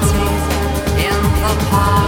parties in the park.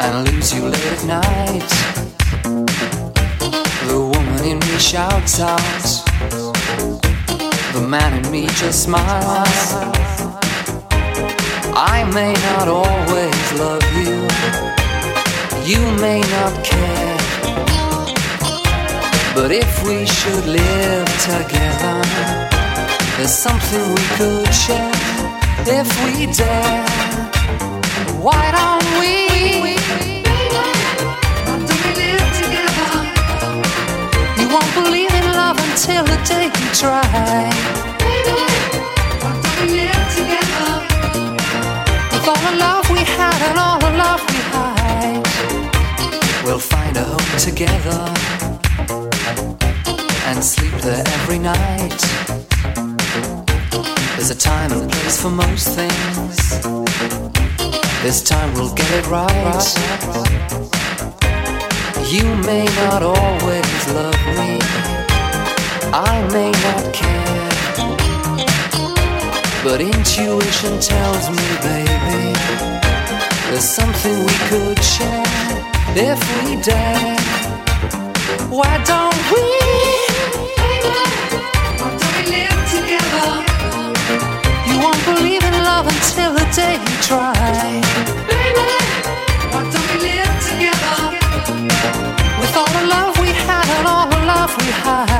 And lose you late at night. The woman in me shouts out, the man in me just smiles. I may not always love you, you may not care. But if we should live together, there's something we could share if we dare. Why don't we? Until the day you try. With all the love we had and all the love we hide, we'll find a home together and sleep there every night. There's a time and place for most things. This time we'll get it right. You may not always love me, I may not care. But intuition tells me, baby, there's something we could share if we dare. Why don't we? live together You won't believe in love until the day you try. With all the love we had and all the love we hide.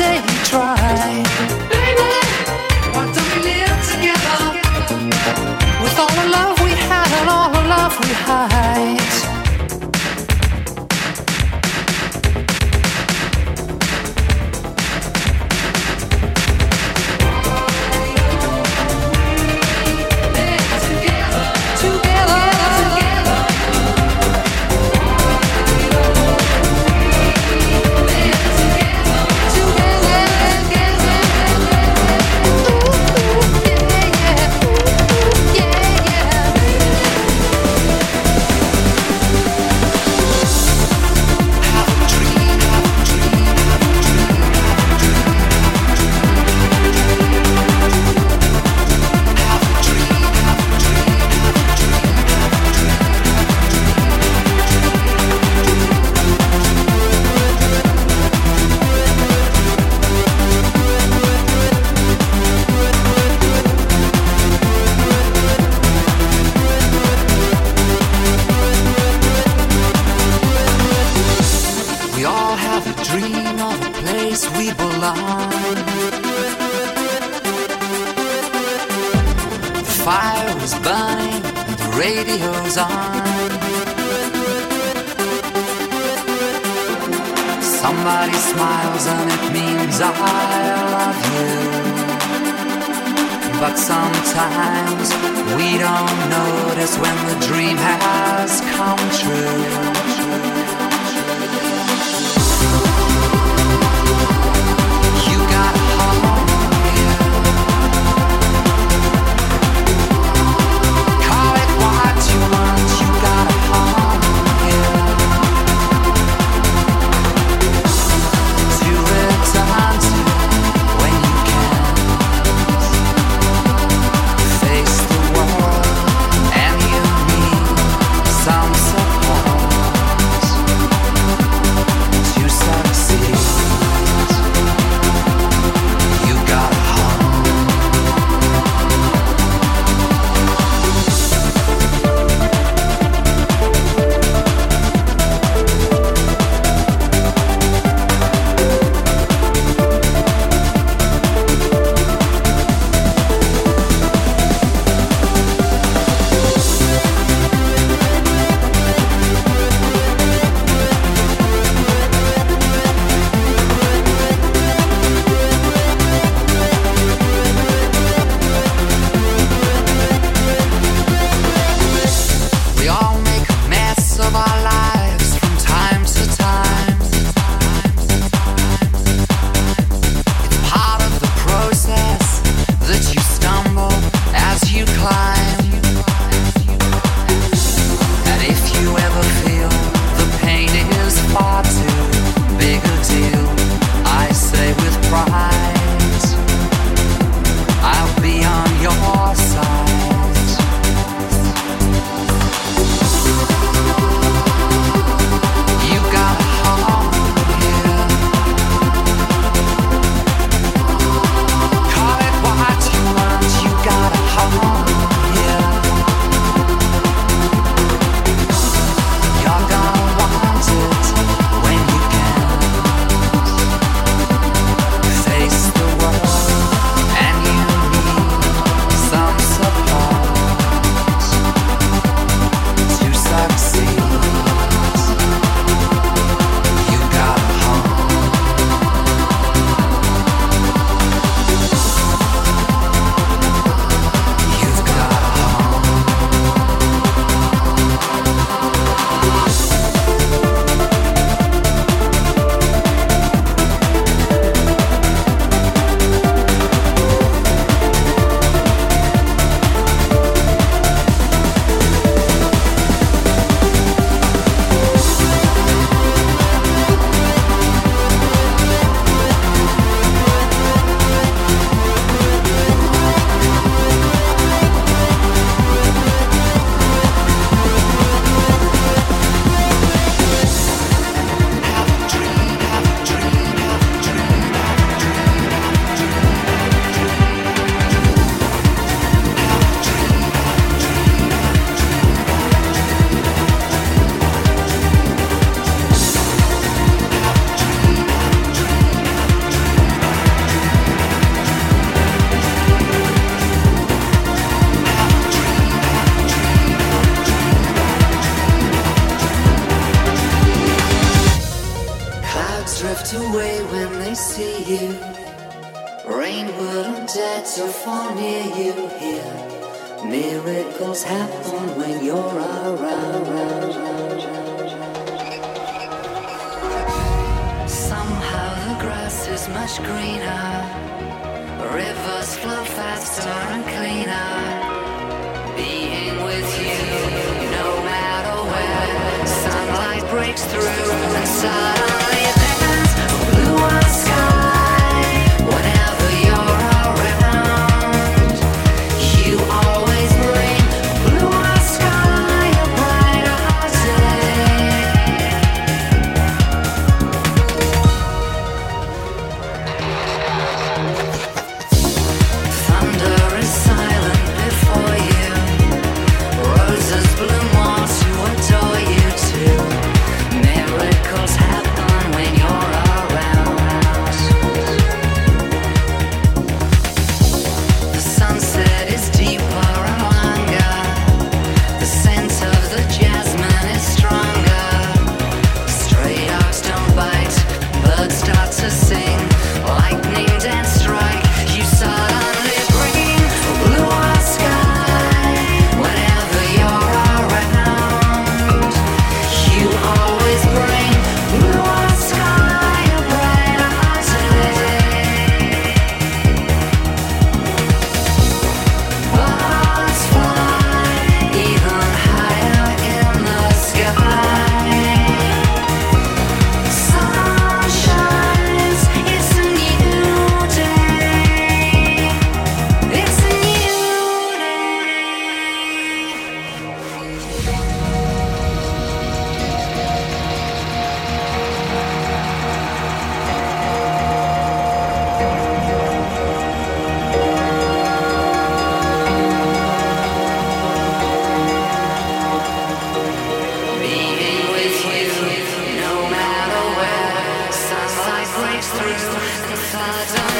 You try. Dream has come true. miracles happen when you're around. Somehow the grass is much greener, rivers flow faster and cleaner. Being with you, no matter where, sunlight breaks through and sun. I don't